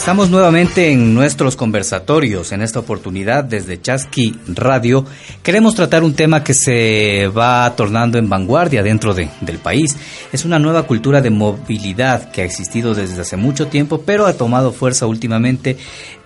Estamos nuevamente en nuestros conversatorios. En esta oportunidad, desde Chasqui Radio, queremos tratar un tema que se va tornando en vanguardia dentro de, del país. Es una nueva cultura de movilidad que ha existido desde hace mucho tiempo, pero ha tomado fuerza últimamente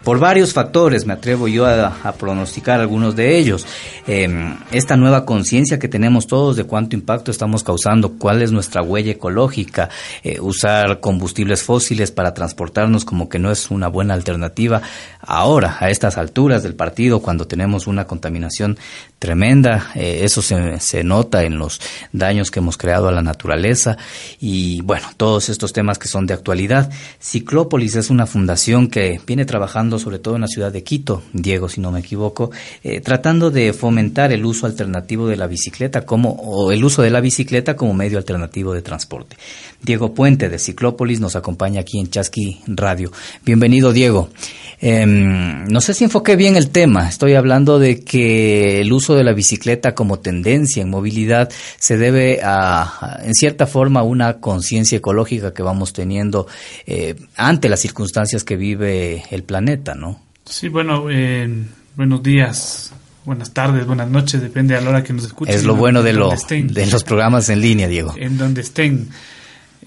por varios factores, me atrevo yo a, pronosticar algunos de ellos. Em, esta nueva conciencia que tenemos todos de cuánto impacto estamos causando, cuál es nuestra huella ecológica, eh, usar combustibles fósiles para transportarnos como que no es una buena alternativa ahora, a estas alturas del partido, cuando tenemos una contaminación tremenda, eh, eso se, se nota en los daños que hemos creado a la naturaleza y bueno, todos estos temas que son de actualidad. Ciclópolis es una fundación que viene trabajando sobre todo en la ciudad de Quito, Diego, si no me equivoco, eh, tratando de fomentar el uso alternativo de la bicicleta como, o el uso de la bicicleta como medio alternativo de transporte. Diego Puente de Ciclópolis nos acompaña aquí en Chasqui Radio. Bienvenido, Diego. Em, no sé si enfoqué bien el tema. Estoy hablando de que el uso de la bicicleta como tendencia en movilidad se debe a, en cierta forma, a una conciencia ecológica que vamos teniendo eh, ante las circunstancias que vive el planeta. ¿no? Sí, bueno, eh, buenos días, buenas tardes, buenas noches, depende a la hora que nos escuchen. Es lo bueno de, lo, de los programas en línea, Diego. En donde estén,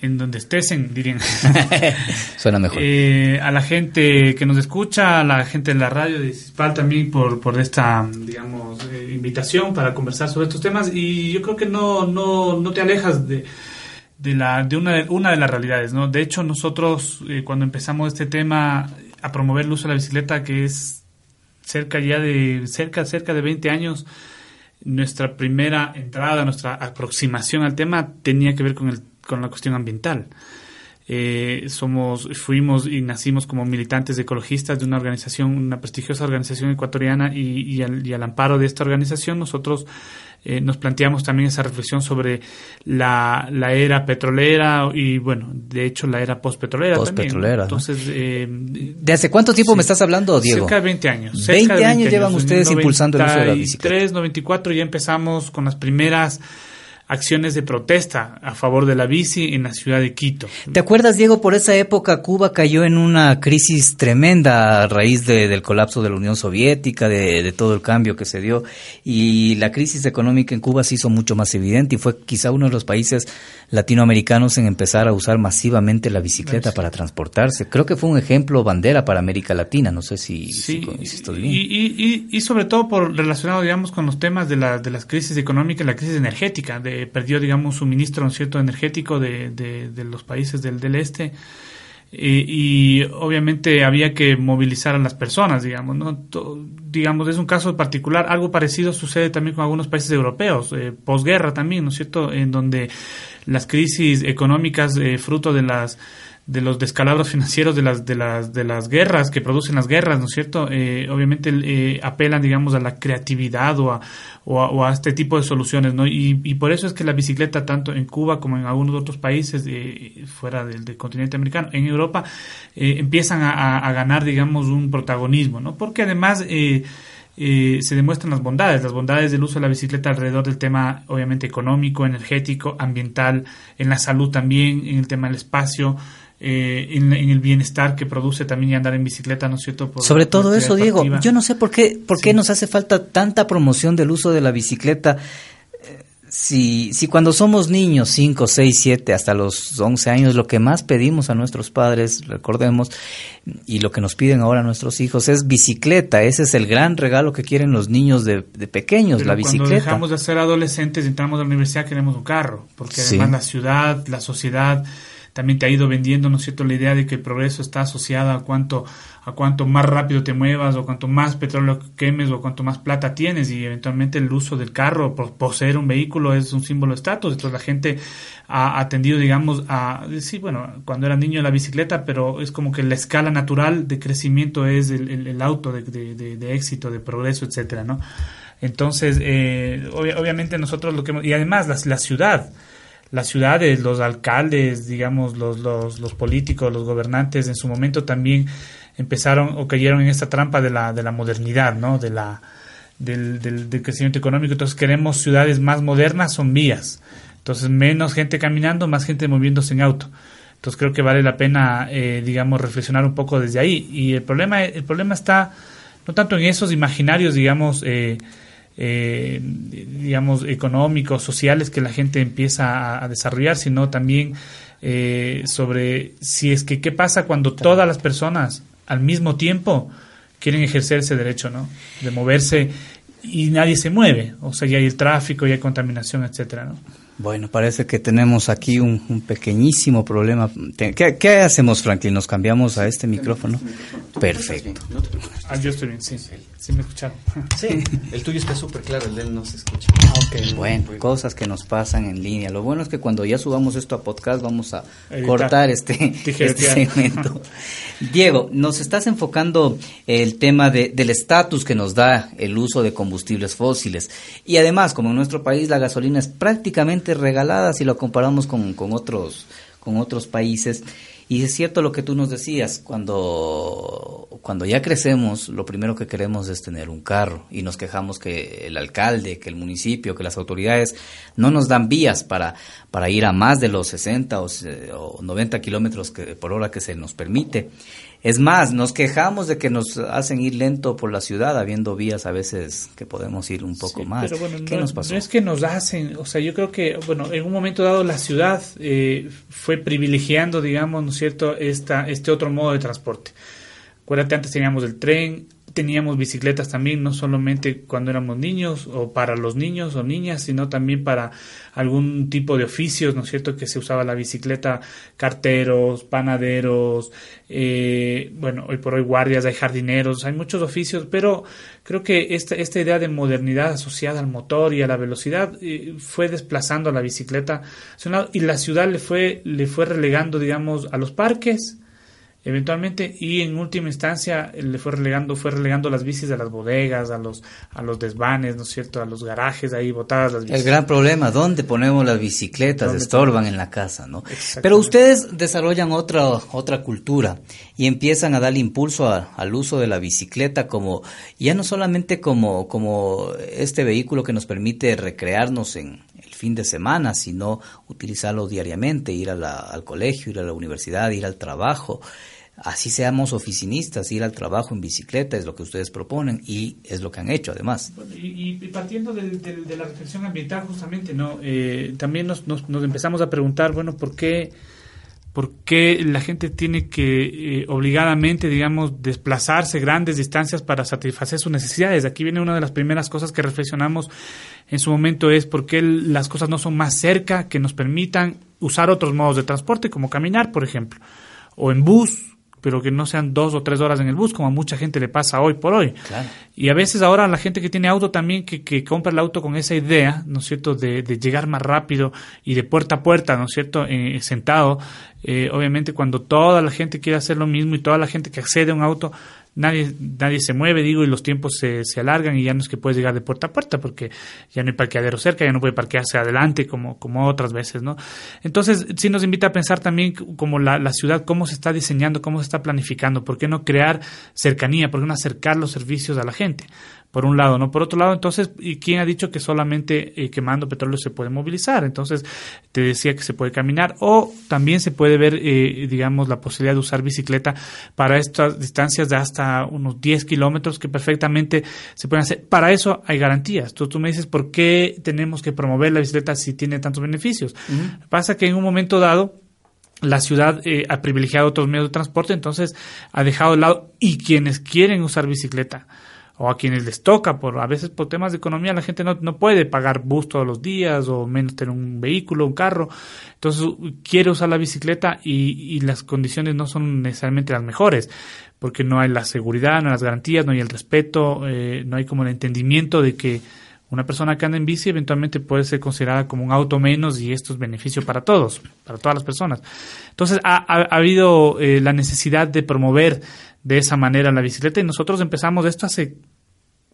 en donde estén, dirían. Suena mejor. Eh, a la gente que nos escucha, a la gente de la radio de Cispal también por, por esta, digamos, eh, invitación para conversar sobre estos temas y yo creo que no, no, no te alejas de de, la, de una, una de las realidades, ¿no? De hecho, nosotros cuando empezamos este tema a promover el uso de la bicicleta, que es cerca ya de, cerca, cerca de 20 años, nuestra primera entrada, nuestra aproximación al tema tenía que ver con, el, con la cuestión ambiental. Eh, somos, fuimos y nacimos como militantes ecologistas de una organización, una prestigiosa organización ecuatoriana y, y, al, y al amparo de esta organización nosotros eh, nos planteamos también esa reflexión sobre la, la, era petrolera y, bueno, de hecho, la era postpetrolera. Postpetrolera. Entonces, eh, ¿de hace cuánto tiempo me estás hablando, Diego? Cerca de 20 años. 20, años llevan ustedes impulsando el uso de la bicicleta. 93, 94 ya empezamos con las primeras acciones de protesta a favor de la bici en la ciudad de Quito. ¿Te acuerdas, Diego? Por esa época Cuba cayó en una crisis tremenda a raíz del colapso de la Unión Soviética, de, de, todo el cambio que se dio, y la crisis económica en Cuba se hizo mucho más evidente y fue quizá uno de los países latinoamericanos en empezar a usar masivamente la bicicleta para transportarse. Creo que fue un ejemplo bandera para América Latina, no sé si, sí, estoy bien. Y, y, sobre todo por relacionado, digamos, con los temas de, la, de las crisis económicas, la crisis energética, de perdió, digamos, suministro ¿no cierto? energético de, de, los países del, del este. Y, obviamente había que movilizar a las personas, digamos, ¿no? digamos, es un caso particular. Algo parecido sucede también con algunos países europeos, eh, posguerra también, ¿no es cierto?, en donde las crisis económicas, eh, fruto de las de los descalabros financieros de las de las de las guerras que producen las guerras, ¿no es cierto? Eh, obviamente eh, apelan, digamos, a la creatividad o a, o a, este tipo de soluciones, ¿no? Y, y, por eso es que la bicicleta, tanto en Cuba como en algunos otros países eh, fuera del, continente americano, en Europa, empiezan a, a, ganar, digamos, un protagonismo, ¿no? Porque además se demuestran las bondades, las bondades del uso de la bicicleta alrededor del tema, obviamente, económico, energético, ambiental, en la salud también, en el tema del espacio, eh, en, el bienestar que produce también andar en bicicleta, ¿no es cierto? Sobre todo eso, Diego, yo no sé por qué, por qué nos hace falta tanta promoción del uso de la bicicleta. Eh, si, si cuando somos niños, 5, 6, 7, hasta los 11 años, lo que más pedimos a nuestros padres, recordemos, y lo que nos piden ahora nuestros hijos es bicicleta. Ese es el gran regalo que quieren los niños de, pequeños, la bicicleta. Cuando dejamos de ser adolescentes y entramos a la universidad, queremos un carro, porque además la ciudad, la sociedad también te ha ido vendiendo, ¿no es cierto?, la idea de que el progreso está asociado a cuánto, a cuanto más rápido te muevas o cuanto más petróleo quemes o cuanto más plata tienes y eventualmente el uso del carro, por poseer un vehículo es un símbolo de estatus. Entonces la gente ha atendido, digamos, a, sí, bueno, cuando era niño la bicicleta, pero es como que la escala natural de crecimiento es el, auto de, éxito, de progreso, etcétera, ¿no? Entonces, eh, obviamente nosotros lo que... Y además la ciudad, las ciudades, los alcaldes, digamos, los, los, políticos, los gobernantes en su momento también empezaron o cayeron en esta trampa de la, de la modernidad, ¿no? De la, del, del, del crecimiento económico. Entonces queremos ciudades más modernas, son vías. Entonces menos gente caminando, más gente moviéndose en auto. Entonces creo que vale la pena, eh, digamos, reflexionar un poco desde ahí. Y el problema, el problema está no tanto en esos imaginarios, digamos, eh, eh, digamos, económicos, sociales que la gente empieza a, desarrollar, sino también eh, sobre si es que qué pasa cuando todas las personas al mismo tiempo quieren ejercer ese derecho, ¿no? De moverse y nadie se mueve, o sea, ya hay el tráfico, ya hay contaminación, etcétera, ¿no? Bueno, parece que tenemos aquí un, pequeñísimo problema. ¿Qué, hacemos, Franklin? ¿Nos cambiamos a este micrófono? Perfecto. Ah, yo estoy bien, sí. Sí, me escucharon. Sí, el tuyo está súper claro, el de él no se escucha. Ah, ok. Bueno, cosas que nos pasan en línea. Lo bueno es que cuando ya subamos esto a podcast vamos a cortar este, este segmento. Diego, nos estás enfocando el tema de, del estatus que nos da el uso de combustibles fósiles. Y además, como en nuestro país la gasolina es prácticamente regalada si lo comparamos con, con otros, con otros países, y es cierto lo que tú nos decías, cuando, cuando ya crecemos, lo primero que queremos es tener un carro y nos quejamos que el alcalde, que el municipio, que las autoridades no nos dan vías para, para ir a más de los 60 o, o 90 kilómetros por hora que se nos permite. Es más, nos quejamos de que nos hacen ir lento por la ciudad, habiendo vías a veces que podemos ir un poco más. Pero bueno, ¿Qué no, nos pasó? No es que nos hacen, o sea, yo creo que, bueno, en un momento dado la ciudad eh, fue privilegiando, digamos, ¿no es cierto?, este otro modo de transporte. Acuérdate, antes teníamos el tren, teníamos bicicletas también, no solamente cuando éramos niños o para los niños o niñas, sino también para algún tipo de oficios, ¿no es cierto?, que se usaba la bicicleta, carteros, panaderos, eh, bueno, hoy por hoy guardias, hay jardineros, hay muchos oficios, pero creo que esta, esta idea de modernidad asociada al motor y a la velocidad eh, fue desplazando a la bicicleta y la ciudad le fue, le fue relegando, digamos, a los parques, eventualmente y en última instancia le fue relegando fue relegando las bicis a las bodegas a los a los desvanes no es cierto a los garajes ahí botadas las bicis. el gran problema dónde ponemos las bicicletas estorban en la casa no pero ustedes desarrollan otra otra cultura y empiezan a darle impulso al uso de la bicicleta como ya no solamente como como este vehículo que nos permite recrearnos en el fin de semana sino utilizarlo diariamente ir al colegio ir a la universidad ir al trabajo así seamos oficinistas, ir al trabajo en bicicleta es lo que ustedes proponen y es lo que han hecho además. y, partiendo de, la reflexión ambiental justamente, no, eh, también nos, nos, empezamos a preguntar, bueno, ¿por qué, por qué la gente tiene que eh, obligadamente, digamos, desplazarse grandes distancias para satisfacer sus necesidades? Aquí viene una de las primeras cosas que reflexionamos en su momento es por qué las cosas no son más cerca, que nos permitan usar otros modos de transporte, como caminar, por ejemplo, o en bus, pero que no sean dos o tres horas en el bus, como a mucha gente le pasa hoy por hoy. Y a veces ahora la gente que tiene auto también, que, que compra el auto con esa idea, ¿no es cierto?, de, de llegar más rápido y de puerta a puerta, ¿no es cierto?, eh, sentado. Eh, obviamente cuando toda la gente quiere hacer lo mismo y toda la gente que accede a un auto nadie, nadie se mueve, digo, y los tiempos se, se alargan y ya no es que puedes llegar de puerta a puerta porque ya no hay parqueadero cerca, ya no puede parquearse adelante como, como otras veces, ¿no? Entonces, sí nos invita a pensar también como la, la ciudad, cómo se está diseñando, cómo se está planificando, por qué no crear cercanía, por qué no acercar los servicios a la gente por un lado, ¿no? Por otro lado, entonces, ¿y quién ha dicho que solamente eh, quemando petróleo se puede movilizar? Entonces, te decía que se puede caminar o también se puede ver, eh, digamos, la posibilidad de usar bicicleta para estas distancias de hasta unos 10 kilómetros que perfectamente se pueden hacer. Para eso hay garantías. Tú, tú me dices, ¿por qué tenemos que promover la bicicleta si tiene tantos beneficios? Pasa que en un momento dado, la ciudad eh, ha privilegiado otros medios de transporte, entonces ha dejado de lado y quienes quieren usar bicicleta o a quienes les toca, por a veces por temas de economía la gente no, no puede pagar bus todos los días o menos tener un vehículo, un carro, entonces quiere usar la bicicleta y, y las condiciones no son necesariamente las mejores, porque no hay la seguridad, no hay las garantías, no hay el respeto, eh, no hay como el entendimiento de que una persona que anda en bici eventualmente puede ser considerada como un auto menos y esto es beneficio para todos, para todas las personas. Entonces ha, ha, ha habido eh, la necesidad de promover de esa manera la bicicleta y nosotros empezamos esto hace,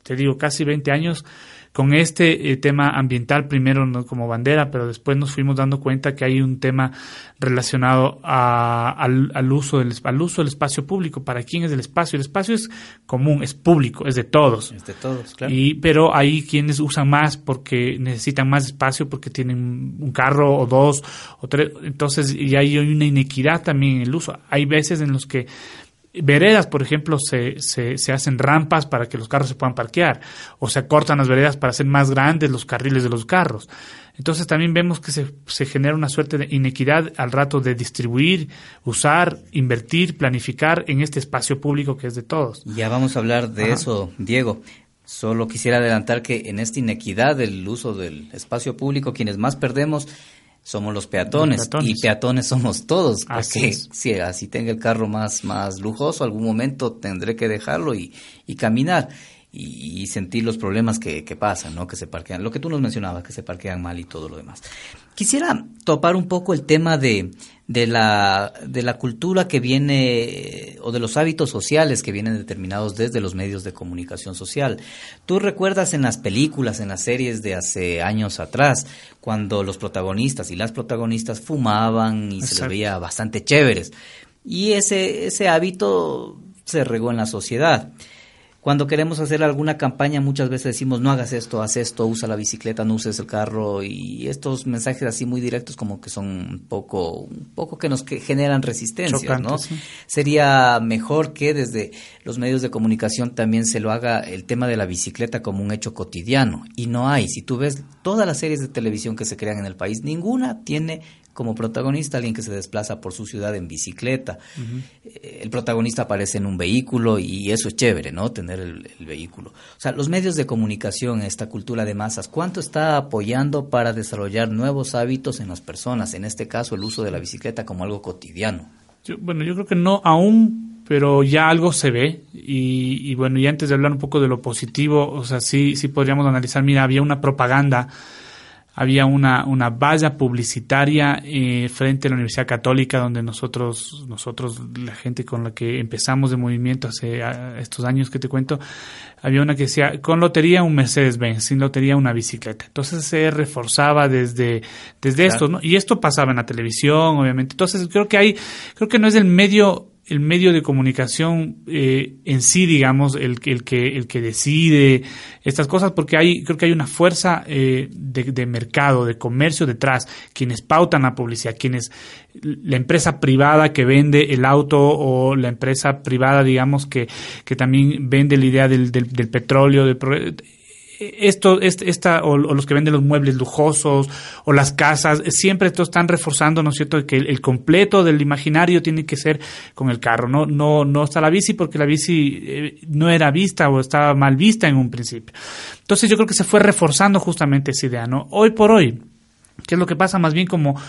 te digo, casi 20 años con este eh, tema ambiental primero ¿no? como bandera, pero después nos fuimos dando cuenta que hay un tema relacionado a, al, al, uso del, al uso del espacio público. ¿Para quién es el espacio? El espacio es común, es público, es de todos. Es de todos, claro. Y, pero hay quienes usan más porque necesitan más espacio, porque tienen un carro o dos o tres. Entonces, y hay una inequidad también en el uso. Hay veces en los que veredas, por ejemplo, se, se, se, hacen rampas para que los carros se puedan parquear, o se acortan las veredas para hacer más grandes los carriles de los carros. Entonces también vemos que se, se genera una suerte de inequidad al rato de distribuir, usar, invertir, planificar en este espacio público que es de todos. Ya vamos a hablar de Ajá. eso, Diego. Solo quisiera adelantar que en esta inequidad del uso del espacio público, quienes más perdemos somos los peatones, los peatones, y peatones somos todos porque así si así tenga el carro más más lujoso algún momento tendré que dejarlo y, y caminar y, y, sentir los problemas que, que, pasan, ¿no? Que se parquean, lo que tú nos mencionabas, que se parquean mal y todo lo demás. Quisiera topar un poco el tema de, de la, de la cultura que viene, o de los hábitos sociales que vienen determinados desde los medios de comunicación social. Tú recuerdas en las películas, en las series de hace años atrás, cuando los protagonistas y las protagonistas fumaban y Exacto. se les veía bastante chéveres. Y ese, ese hábito se regó en la sociedad. Cuando queremos hacer alguna campaña muchas veces decimos no hagas esto, haz esto, usa la bicicleta, no uses el carro y estos mensajes así muy directos como que son un poco, un poco que nos que generan resistencia, ¿no? Sí. Sería mejor que desde los medios de comunicación también se lo haga el tema de la bicicleta como un hecho cotidiano y no hay. Si tú ves todas las series de televisión que se crean en el país, ninguna tiene como protagonista alguien que se desplaza por su ciudad en bicicleta. Uh -huh. El protagonista aparece en un vehículo y eso es chévere, ¿no? Tener el, el, vehículo. O sea, los medios de comunicación, esta cultura de masas, ¿cuánto está apoyando para desarrollar nuevos hábitos en las personas? En este caso, el uso de la bicicleta como algo cotidiano. Yo, bueno, yo creo que no aún, pero ya algo se ve y, y, bueno, y antes de hablar un poco de lo positivo, o sea, sí, sí podríamos analizar, mira, había una propaganda había una, una valla publicitaria eh, frente a la Universidad Católica donde nosotros, nosotros, la gente con la que empezamos de movimiento hace a, estos años que te cuento, había una que decía, con lotería un Mercedes-Benz, sin lotería una bicicleta. Entonces se reforzaba desde, desde claro. esto, ¿no? Y esto pasaba en la televisión, obviamente. Entonces creo que hay, creo que no es el medio el medio de comunicación eh, en sí, digamos, el, el, que, el que decide estas cosas, porque hay, creo que hay una fuerza eh, de, de, mercado, de comercio detrás, quienes pautan la publicidad, quienes, la empresa privada que vende el auto o la empresa privada, digamos, que, que también vende la idea del, del, del petróleo, del, esto, esta, o, los que venden los muebles lujosos o las casas, siempre esto están reforzando, ¿no es cierto?, que el, el, completo del imaginario tiene que ser con el carro, no, no, no está la bici porque la bici eh, no era vista o estaba mal vista en un principio. Entonces yo creo que se fue reforzando justamente esa idea, ¿no? Hoy por hoy, ¿qué es lo que pasa? Más bien como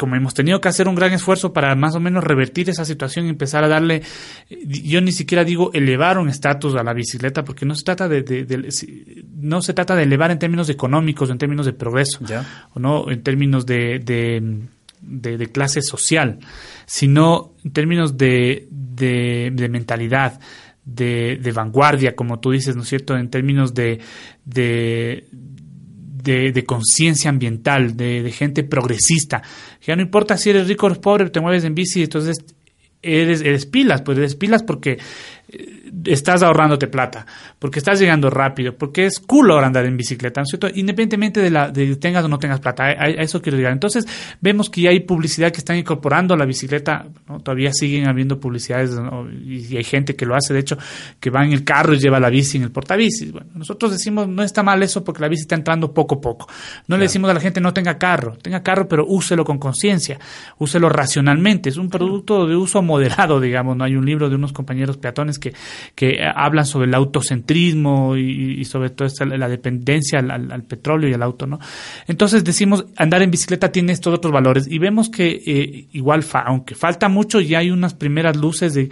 como hemos tenido que hacer un gran esfuerzo para más o menos revertir esa situación y empezar a darle, yo ni siquiera digo elevar un estatus a la bicicleta, porque no se trata de, de, de, no se trata de elevar en términos económicos, en términos de progreso, ¿Ya? o no en términos de, de, clase social, sino en términos de, mentalidad. De, vanguardia, como tú dices, ¿no es cierto?, en términos de, de, conciencia ambiental, de, de, gente progresista. Ya no importa si eres rico o pobre, te mueves en bici, entonces eres, eres pilas, pues eres pilas porque estás ahorrándote plata, porque estás llegando rápido, porque es cool ahora andar en bicicleta, ¿no es cierto? Independientemente de la de tengas o no tengas plata, a, a, eso quiero llegar. Entonces, vemos que ya hay publicidad que están incorporando a la bicicleta, ¿no? todavía siguen habiendo publicidades ¿no? y, hay gente que lo hace, de hecho, que va en el carro y lleva la bici en el portabicis. Bueno, nosotros decimos, no está mal eso porque la bici está entrando poco a poco. No claro. le decimos a la gente, no tenga carro, tenga carro, pero úselo con conciencia, úselo racionalmente. Es un producto de uso moderado, digamos, no hay un libro de unos compañeros peatones que, que hablan sobre el autocentrismo y, sobre todo esta, la dependencia al, petróleo y al auto, ¿no? Entonces decimos, andar en bicicleta tiene estos otros valores y vemos que eh, igual, aunque falta mucho, ya hay unas primeras luces de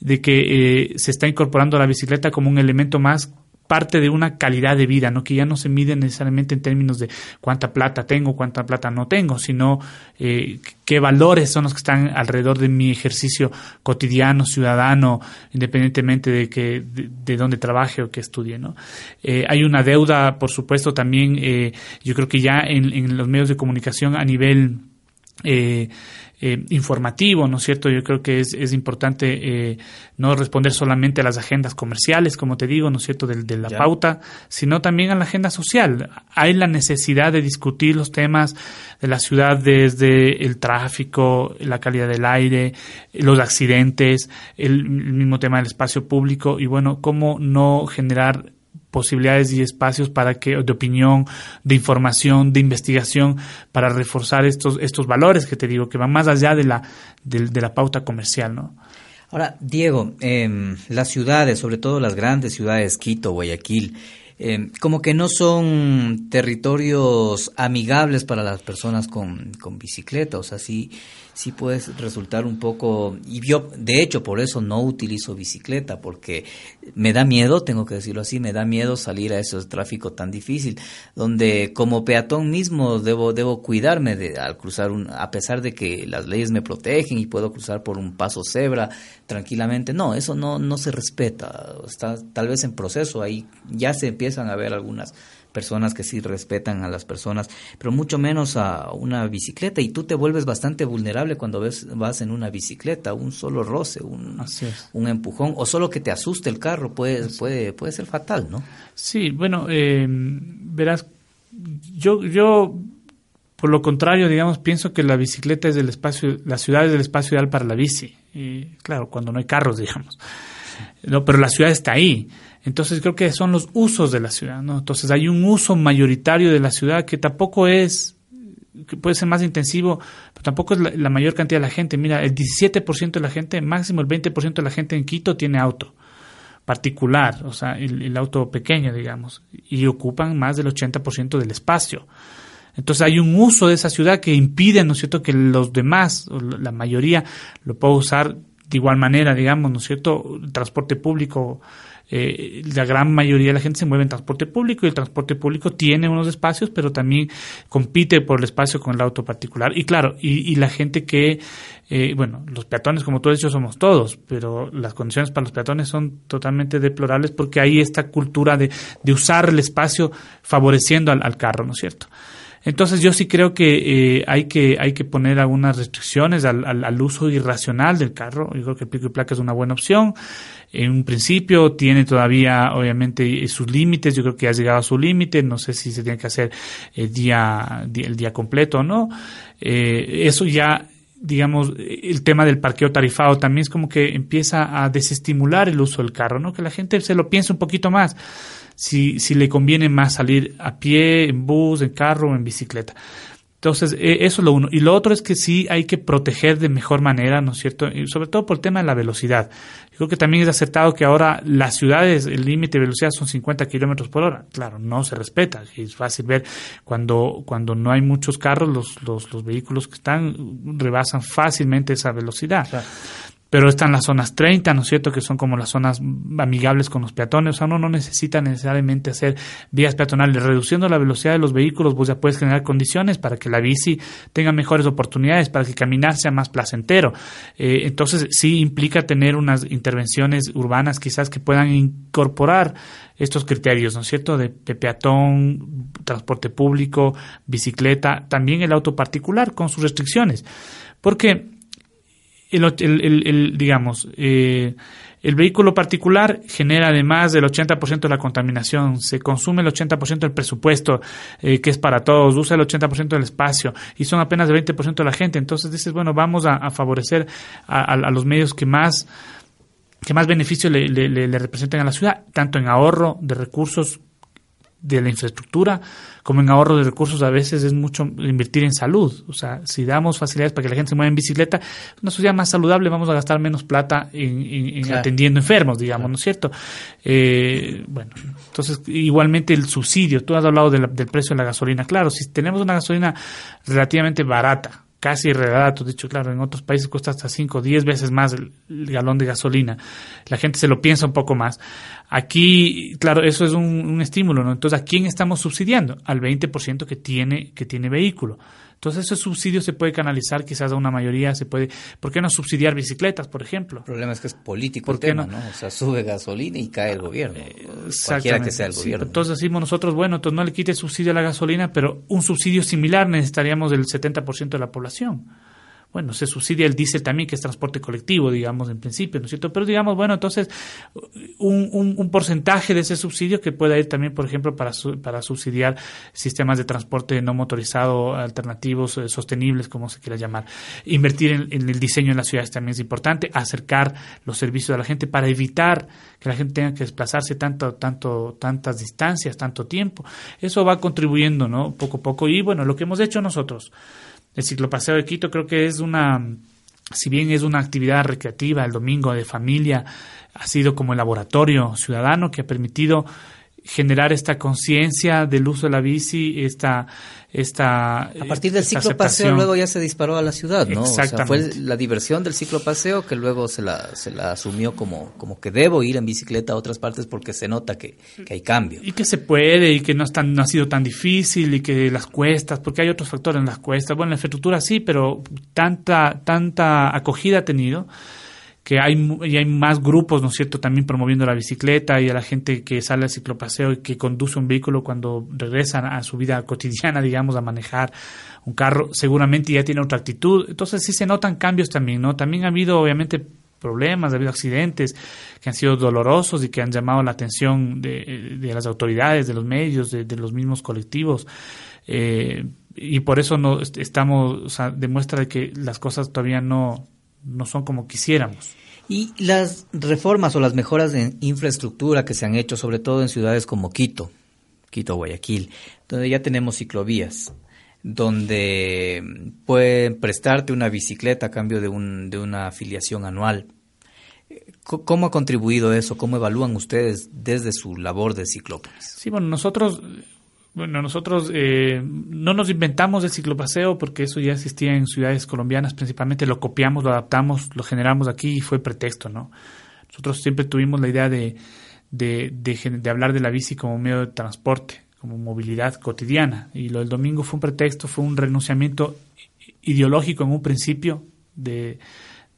de que eh, se está incorporando la bicicleta como un elemento más parte de una calidad de vida, ¿no? que ya no se mide necesariamente en términos de cuánta plata tengo, cuánta plata no tengo, sino eh, qué valores son los que están alrededor de mi ejercicio cotidiano, ciudadano, independientemente de que de, dónde trabaje o que estudie. ¿no? Eh, hay una deuda, por supuesto, también eh, yo creo que ya en, en, los medios de comunicación a nivel eh, eh, informativo, ¿no es cierto? Yo creo que es, es importante eh, no responder solamente a las agendas comerciales, como te digo, ¿no es cierto?, de, de la pauta, sino también a la agenda social. Hay la necesidad de discutir los temas de la ciudad desde el tráfico, la calidad del aire, los accidentes, el mismo tema del espacio público y, bueno, cómo no generar posibilidades y espacios para que de opinión, de información, de investigación para reforzar estos estos valores que te digo que van más allá de la de, la pauta comercial, ¿no? Ahora, Diego, eh, las ciudades, sobre todo las grandes ciudades, Quito, Guayaquil, eh, como que no son territorios amigables para las personas con, con bicicleta, o sea, sí, sí puede resultar un poco, y yo de hecho por eso no utilizo bicicleta, porque me da miedo, tengo que decirlo así, me da miedo salir a ese tráfico tan difícil, donde como peatón mismo debo, debo cuidarme de, al cruzar un, a pesar de que las leyes me protegen y puedo cruzar por un paso cebra tranquilamente, no, eso no, no se respeta, está tal vez en proceso, ahí ya se empiezan a ver algunas personas que sí respetan a las personas, pero mucho menos a una bicicleta. Y tú te vuelves bastante vulnerable cuando ves, vas en una bicicleta, un solo roce, un, un empujón, o solo que te asuste el carro puede, puede, puede ser fatal, ¿no? Sí, bueno, eh, verás, yo, yo por lo contrario, digamos, pienso que la bicicleta es del espacio, la ciudad es del espacio ideal para la bici. Y, claro, cuando no hay carros, digamos. No, pero la ciudad está ahí. Entonces creo que son los usos de la ciudad, ¿no? Entonces hay un uso mayoritario de la ciudad que tampoco es, que puede ser más intensivo, pero tampoco es la, mayor cantidad de la gente. Mira, el 17% de la gente, máximo el 20% de la gente en Quito tiene auto particular, o sea, el, auto pequeño, digamos, y ocupan más del 80% del espacio. Entonces hay un uso de esa ciudad que impide, ¿no es cierto?, que los demás, la mayoría, lo pueda usar de igual manera, digamos, ¿no es cierto?, el transporte público eh, la gran mayoría de la gente se mueve en transporte público y el transporte público tiene unos espacios, pero también compite por el espacio con el auto particular. Y claro, y, la gente que, eh, bueno, los peatones, como tú has dicho, somos todos, pero las condiciones para los peatones son totalmente deplorables porque hay esta cultura de, de usar el espacio favoreciendo al, carro, ¿no es cierto? Entonces yo sí creo que eh, hay que hay que poner algunas restricciones al, al, uso irracional del carro. Yo creo que el pico y placa es una buena opción en un principio, tiene todavía obviamente sus límites, yo creo que ha llegado a su límite, no sé si se tiene que hacer el día, el día completo o no. Eh, eso ya digamos, el tema del parqueo tarifado también es como que empieza a desestimular el uso del carro, ¿no? Que la gente se lo piense un poquito más, si, si le conviene más salir a pie, en bus, en carro o en bicicleta. Entonces, e, eso es lo uno. Y lo otro es que sí hay que proteger de mejor manera, ¿no es cierto? Y sobre todo por el tema de la velocidad. Creo que también es acertado que ahora las ciudades, el límite de velocidad son 50 kilómetros por hora. Claro, no se respeta. Es fácil ver cuando, cuando no hay muchos carros, los, los, los vehículos que están rebasan fácilmente esa velocidad pero están las zonas 30, ¿no es cierto?, que son como las zonas amigables con los peatones, o sea, uno no necesita necesariamente hacer vías peatonales, reduciendo la velocidad de los vehículos, vos ya puedes generar condiciones para que la bici tenga mejores oportunidades, para que caminar sea más placentero. Eh, entonces, sí implica tener unas intervenciones urbanas quizás que puedan incorporar estos criterios, ¿no es cierto?, de, de peatón, transporte público, bicicleta, también el auto particular con sus restricciones. Porque el, el, digamos, eh, el vehículo particular genera además del 80% de la contaminación, se consume el 80% del presupuesto, eh, que es para todos, usa el 80% del espacio y son apenas el 20% de la gente. Entonces dices, bueno, vamos a, favorecer a, los medios que más que más beneficio le, le, le, representen a la ciudad, tanto en ahorro de recursos de la infraestructura como en ahorro de recursos a veces es mucho invertir en salud. O sea, si damos facilidades para que la gente se mueva en bicicleta, una sociedad más saludable vamos a gastar menos plata en, atendiendo enfermos, digamos, ¿no es cierto? Eh, bueno, entonces igualmente el subsidio, tú has hablado del precio de la gasolina, claro, si tenemos una gasolina relativamente barata, casi tú dicho, claro, en otros países cuesta hasta 5 o 10 veces más el, galón de gasolina. La gente se lo piensa un poco más. Aquí, claro, eso es un, un estímulo, ¿no? Entonces, ¿a quién estamos subsidiando? Al 20% que tiene, que tiene vehículo. Entonces ese subsidio se puede canalizar quizás a una mayoría, se puede, ¿por qué no subsidiar bicicletas, por ejemplo? El problema es que es político ¿Por qué no? O sea, sube gasolina y cae el gobierno, eh, cualquiera que sea el gobierno. entonces decimos nosotros, bueno, entonces no le quite subsidio a la gasolina, pero un subsidio similar necesitaríamos del 70% de la población bueno, se subsidia el diésel también, que es transporte colectivo, digamos, en principio, ¿no es cierto? Pero digamos, bueno, entonces, un, un, porcentaje de ese subsidio que pueda ir también, por ejemplo, para, para subsidiar sistemas de transporte no motorizado, alternativos, eh, sostenibles, como se quiera llamar. Invertir en, el diseño en las ciudades también es importante, acercar los servicios a la gente para evitar que la gente tenga que desplazarse tanto, tanto, tantas distancias, tanto tiempo. Eso va contribuyendo, ¿no? Poco a poco. Y bueno, lo que hemos hecho nosotros el ciclopaseo de Quito creo que es una, si bien es una actividad recreativa el domingo de familia, ha sido como el laboratorio ciudadano que ha permitido generar esta conciencia del uso de la bici, esta esta a partir del ciclo paseo luego ya se disparó a la ciudad, ¿no? Exactamente. fue la diversión del ciclo paseo que luego se la, se la asumió como, como que debo ir en bicicleta a otras partes porque se nota que, hay cambio. Y que se puede y que no, es tan, no ha sido tan difícil y que las cuestas, porque hay otros factores en las cuestas. Bueno, la infraestructura sí, pero tanta, tanta acogida ha tenido que hay, y hay más grupos, ¿no es cierto?, también promoviendo la bicicleta y a la gente que sale al ciclopaseo y que conduce un vehículo cuando regresan a su vida cotidiana, digamos, a manejar un carro, seguramente ya tiene otra actitud. Entonces sí se notan cambios también, ¿no? También ha habido, obviamente, problemas, ha habido accidentes que han sido dolorosos y que han llamado la atención de, de las autoridades, de los medios, de, los mismos colectivos. Eh, y por eso no estamos, o sea, demuestra de que las cosas todavía no, no son como quisiéramos. Y las reformas o las mejoras en infraestructura que se han hecho, sobre todo en ciudades como Quito, Quito, Guayaquil, donde ya tenemos ciclovías, donde pueden prestarte una bicicleta a cambio de, un, de una afiliación anual. ¿Cómo ha contribuido eso? ¿Cómo evalúan ustedes desde su labor de ciclópolis? Sí, bueno, nosotros bueno, nosotros eh, no nos inventamos el ciclopaseo porque eso ya existía en ciudades colombianas, principalmente lo copiamos, lo adaptamos, lo generamos aquí y fue pretexto, ¿no? Nosotros siempre tuvimos la idea de, de, de, hablar de la bici como medio de transporte, como movilidad cotidiana. Y lo del domingo fue un pretexto, fue un renunciamiento ideológico en un principio de,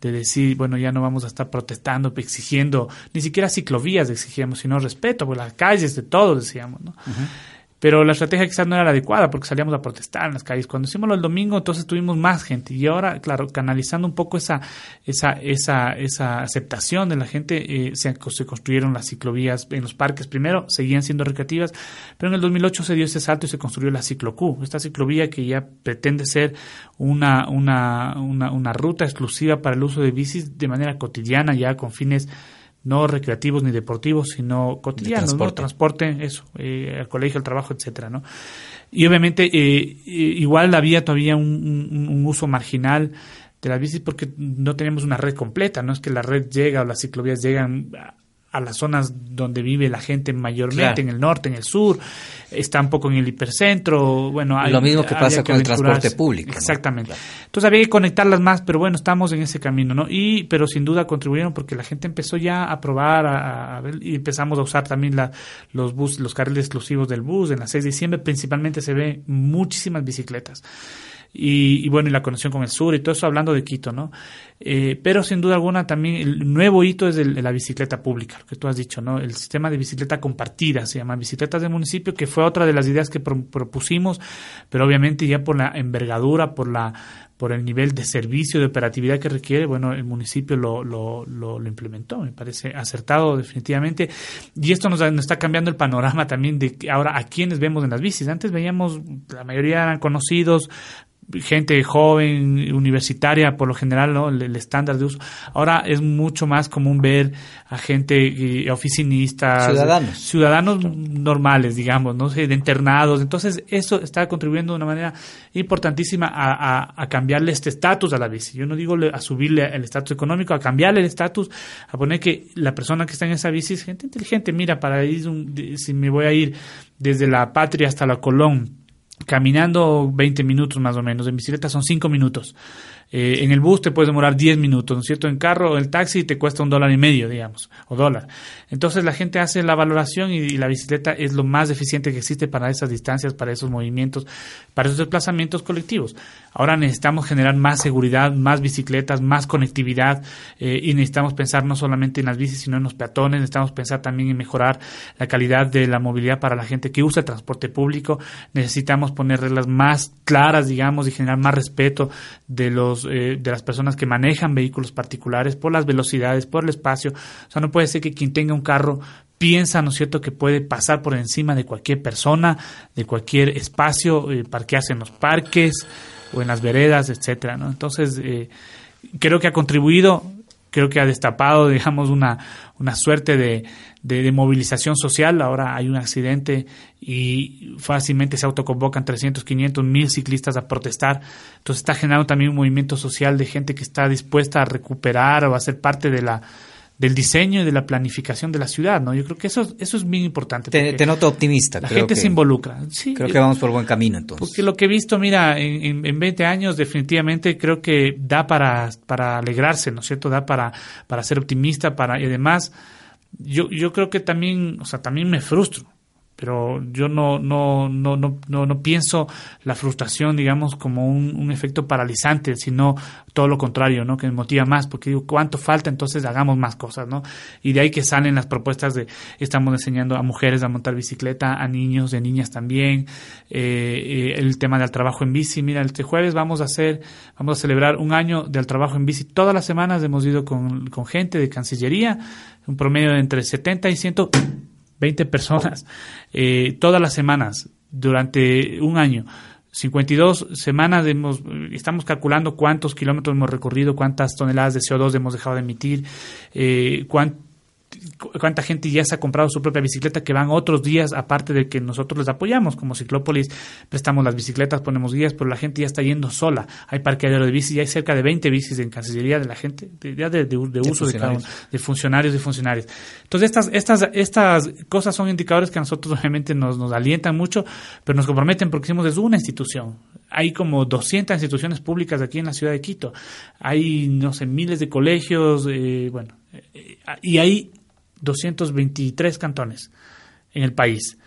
de decir, bueno, ya no vamos a estar protestando, exigiendo, ni siquiera ciclovías exigíamos, sino respeto por las calles de todos, decíamos, ¿no? Pero la estrategia quizás no era la adecuada porque salíamos a protestar en las calles. Cuando hicimos el domingo, entonces tuvimos más gente. Y ahora, claro, canalizando un poco esa, esa, esa, esa aceptación de la gente, eh, se, construyeron las ciclovías en los parques primero, seguían siendo recreativas, pero en el 2008 se dio ese salto y se construyó la ciclocu, esta ciclovía que ya pretende ser una, una, una, una ruta exclusiva para el uso de bicis de manera cotidiana, ya con fines no recreativos ni deportivos, sino cotidianos, transporte. ¿no? Transporte, eso, eh, al colegio, al trabajo, etcétera, ¿no? Y obviamente, eh, eh, igual había todavía un, un, uso marginal de las bicis porque no tenemos una red completa, no es que la red llega o las ciclovías llegan a las zonas donde vive la gente mayormente, en el norte, en el sur, está un poco en el hipercentro, bueno, hay, lo mismo que pasa con el transporte público. Exactamente. Entonces había que conectarlas más, pero bueno, estamos en ese camino, ¿no? Y pero sin duda contribuyeron porque la gente empezó ya a probar a, ver y empezamos a usar también la, los bus, los carriles exclusivos del bus. En la 6 de diciembre principalmente se ve muchísimas bicicletas y, bueno, y la conexión con el sur y todo eso hablando de Quito, ¿no? Eh, pero sin duda alguna también el nuevo hito es el, la bicicleta pública, lo que tú has dicho, ¿no? El sistema de bicicleta compartida, se llama bicicletas de municipio, que fue otra de las ideas que propusimos, pero obviamente ya por la envergadura, por la por el nivel de servicio, de operatividad que requiere, bueno, el municipio lo, lo, lo, implementó, me parece acertado definitivamente. Y esto nos, nos, está cambiando el panorama también de ahora a quienes vemos en las bicis. Antes veíamos, la mayoría eran conocidos, gente joven, universitaria, por lo general, ¿no? El, estándar de uso. Ahora es mucho más común ver a gente eh, oficinistas, ciudadanos, ciudadanos normales, digamos, no sé, de internados. Entonces, eso está contribuyendo de una manera importantísima a, a, cambiarle este estatus a la bici. Yo no digo a subirle el estatus económico, a cambiarle el estatus, a poner que la persona que está en esa bici es gente inteligente. Mira, para ir, si me voy a ir desde la Patria hasta la Colón, caminando 20 minutos más o menos, en bicicleta son 5 minutos. Eh, en el bus te puedes demorar 10 minutos, ¿no es cierto? En carro o el taxi te cuesta un dólar y medio, digamos, o dólar. Entonces la gente hace la valoración y, la bicicleta es lo más eficiente que existe para esas distancias, para esos movimientos, para esos desplazamientos colectivos. Ahora necesitamos generar más seguridad, más bicicletas, más conectividad eh, y necesitamos pensar no solamente en las bicis, sino en los peatones, necesitamos pensar también en mejorar la calidad de la movilidad para la gente que usa transporte público, necesitamos poner reglas más claras, digamos, y generar más respeto de los eh, de las personas que manejan vehículos particulares por las velocidades, por el espacio. O sea, no puede ser que quien tenga un carro piensa, ¿no es cierto?, que puede pasar por encima de cualquier persona, de cualquier espacio, eh, parquearse en los parques o en las veredas, etcétera, ¿no? Entonces, eh, creo que ha contribuido creo que ha destapado, digamos, una, una suerte de, de, movilización social. Ahora hay un accidente y fácilmente se autoconvocan 300, 500, mil ciclistas a protestar. Entonces está generando también un movimiento social de gente que está dispuesta a recuperar o a ser parte de la del diseño y de la planificación de la ciudad, ¿no? Yo creo que eso, eso es bien importante. Te, noto optimista. La gente se involucra. Sí, creo que vamos por buen camino entonces. Porque lo que he visto, mira, en, en, 20 años definitivamente creo que da para, para alegrarse, ¿no es cierto? Da para, para ser optimista, para, y además, yo, yo creo que también, o sea, también me frustro pero yo no, no, no, no, no, pienso la frustración, digamos, como un, efecto paralizante, sino todo lo contrario, ¿no? Que me motiva más, porque digo, ¿cuánto falta? Entonces hagamos más cosas, ¿no? Y de ahí que salen las propuestas de, estamos enseñando a mujeres a montar bicicleta, a niños, y niñas también, eh, eh, el tema del trabajo en bici, mira, este jueves vamos a hacer, vamos a celebrar un año del trabajo en bici, todas las semanas hemos ido con, con gente de Cancillería, un promedio de entre 70 y 100 20 personas eh, todas las semanas durante un año. 52 semanas hemos, estamos calculando cuántos kilómetros hemos recorrido, cuántas toneladas de CO2 hemos dejado de emitir, eh, cuánta gente ya se ha comprado su propia bicicleta que van otros días aparte de que nosotros les apoyamos como Ciclópolis prestamos las bicicletas ponemos guías pero la gente ya está yendo sola. Hay parqueadero de bicis ya hay cerca de 20 bicis en Cancillería de la gente de, de, de, uso de, cada de funcionarios y funcionarios entonces estas estas estas cosas son indicadores que a nosotros obviamente nos, nos alientan mucho pero nos comprometen porque somos es una institución. Hay como 200 instituciones públicas aquí en la ciudad de Quito. Hay no sé miles de colegios eh, bueno eh, y hay 223 cantones en el país.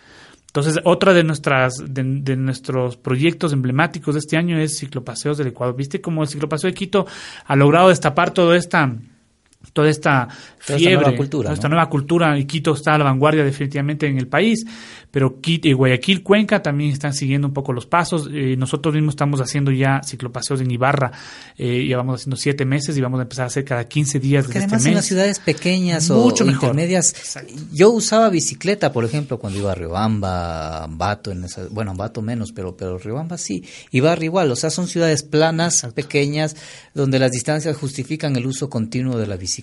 Entonces, otra de nuestras de, nuestros proyectos emblemáticos de este año es Ciclopaseos del Ecuador. ¿Viste cómo el Ciclopaseo de Quito ha logrado destapar toda esta toda esta fiebre, esta nueva cultura, esta nueva cultura y Quito está a la vanguardia definitivamente en el país pero Quito, Guayaquil, Cuenca también están siguiendo un poco los pasos. Eh, nosotros mismos estamos haciendo ya ciclopaseos en Ibarra, eh, ya vamos haciendo siete meses y vamos a empezar a hacer cada 15 días. Porque además este en las ciudades pequeñas o, intermedias, yo usaba bicicleta, por ejemplo, cuando iba a Riobamba, Ambato, en esa, bueno, Ambato menos, pero, pero Riobamba sí, Ibarra igual, o sea, son ciudades planas, pequeñas, donde las distancias justifican el uso continuo de la bicicleta.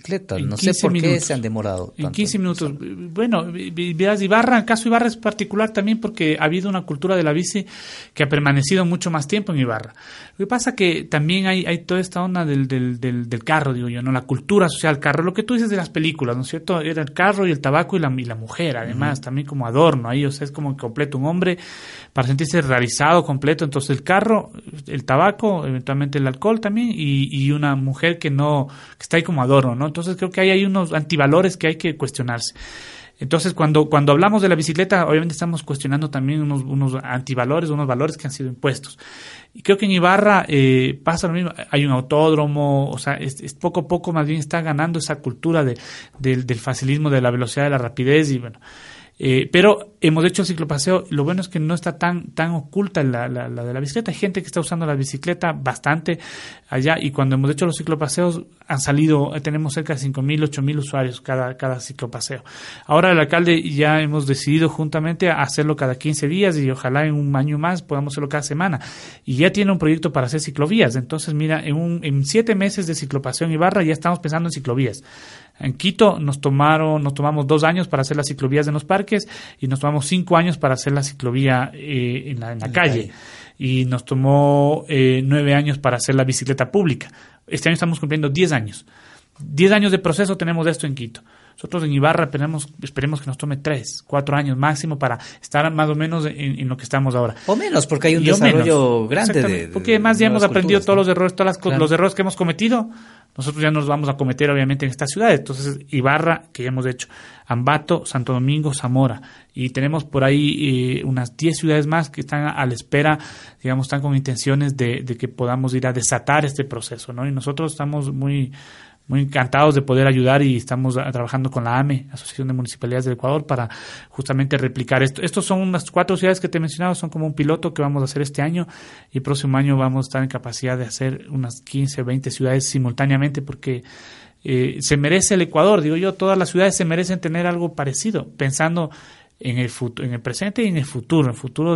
No sé por qué se han demorado. En 15 minutos. Bueno, Ibarra, en caso Ibarra es particular particular también porque ha habido una cultura de la bici que ha permanecido mucho más tiempo en Ibarra. Lo que pasa que también hay, hay toda esta onda del, del, del, carro, digo yo, ¿no? La cultura social carro, lo que tú dices de las películas, ¿no es cierto? Era el carro y el tabaco y la, y la mujer, además, también como adorno ahí, o sea, es como completo un hombre para sentirse realizado completo. Entonces el carro, el tabaco, eventualmente el alcohol también y, y una mujer que no, que está ahí como adorno, ¿no? Entonces creo que ahí hay unos antivalores que hay que cuestionarse. Entonces, cuando, cuando hablamos de la bicicleta, obviamente estamos cuestionando también unos, unos antivalores, unos valores que han sido impuestos. Y creo que en Ibarra eh, pasa lo mismo. Hay un autódromo, o sea, es, poco a poco más bien está ganando esa cultura de, del facilismo, de la velocidad, de la rapidez y bueno. Eh, pero hemos hecho el ciclopaseo, lo bueno es que no está tan, tan oculta la, la, de la bicicleta. Hay gente que está usando la bicicleta bastante allá y cuando hemos hecho los ciclopaseos han salido, tenemos cerca de 5.000, 8.000 usuarios cada, cada ciclopaseo. Ahora el alcalde ya hemos decidido juntamente hacerlo cada 15 días y ojalá en un año más podamos hacerlo cada semana. Y ya tiene un proyecto para hacer ciclovías. Entonces, mira, en, un, en siete meses de ciclopaseo en Ibarra ya estamos pensando en ciclovías. En Quito nos tomaron, nos tomamos dos años para hacer las ciclovías en los parques y nos tomamos cinco años para hacer la ciclovía eh, en la, en la calle. Y nos tomó eh, nueve años para hacer la bicicleta pública. Este año estamos cumpliendo diez años. Diez años de proceso tenemos de esto en Quito. Nosotros en Ibarra esperemos, esperemos que nos tome tres, cuatro años máximo para estar más o menos en, lo que estamos ahora. O menos, porque hay un desarrollo grande. De, porque además ya hemos aprendido todos los errores, todos los errores que hemos cometido. Nosotros ya nos vamos a cometer obviamente en estas ciudades. Entonces, Ibarra, que ya hemos hecho, Ambato, Santo Domingo, Zamora. Y tenemos por ahí eh, unas 10 ciudades más que están a la espera, digamos, están con intenciones de, de que podamos ir a desatar este proceso, ¿no? Y nosotros estamos muy muy encantados de poder ayudar y estamos trabajando con la AME, Asociación de Municipalidades del Ecuador, para justamente replicar esto. Estos son unas cuatro ciudades que te he mencionado, son como un piloto que vamos a hacer este año y el próximo año vamos a estar en capacidad de hacer unas 15, 20 ciudades simultáneamente porque eh, se merece el Ecuador, digo yo, todas las ciudades se merecen tener algo parecido, pensando en el, futuro, en el presente y en el futuro, el futuro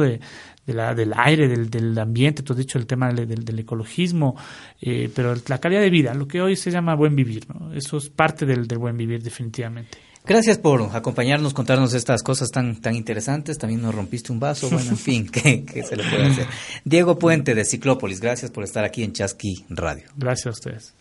de, la, del aire, del, del, ambiente, tú has dicho el tema del, del, ecologismo, eh, pero la calidad de vida, lo que hoy se llama buen vivir, ¿no? eso es parte del, del buen vivir definitivamente. Gracias por acompañarnos, contarnos estas cosas tan, tan interesantes. También nos rompiste un vaso. Bueno, en fin, ¿qué, ¿qué, se le puede hacer? Diego Puente de Ciclópolis, gracias por estar aquí en Chasqui Radio. Gracias a ustedes.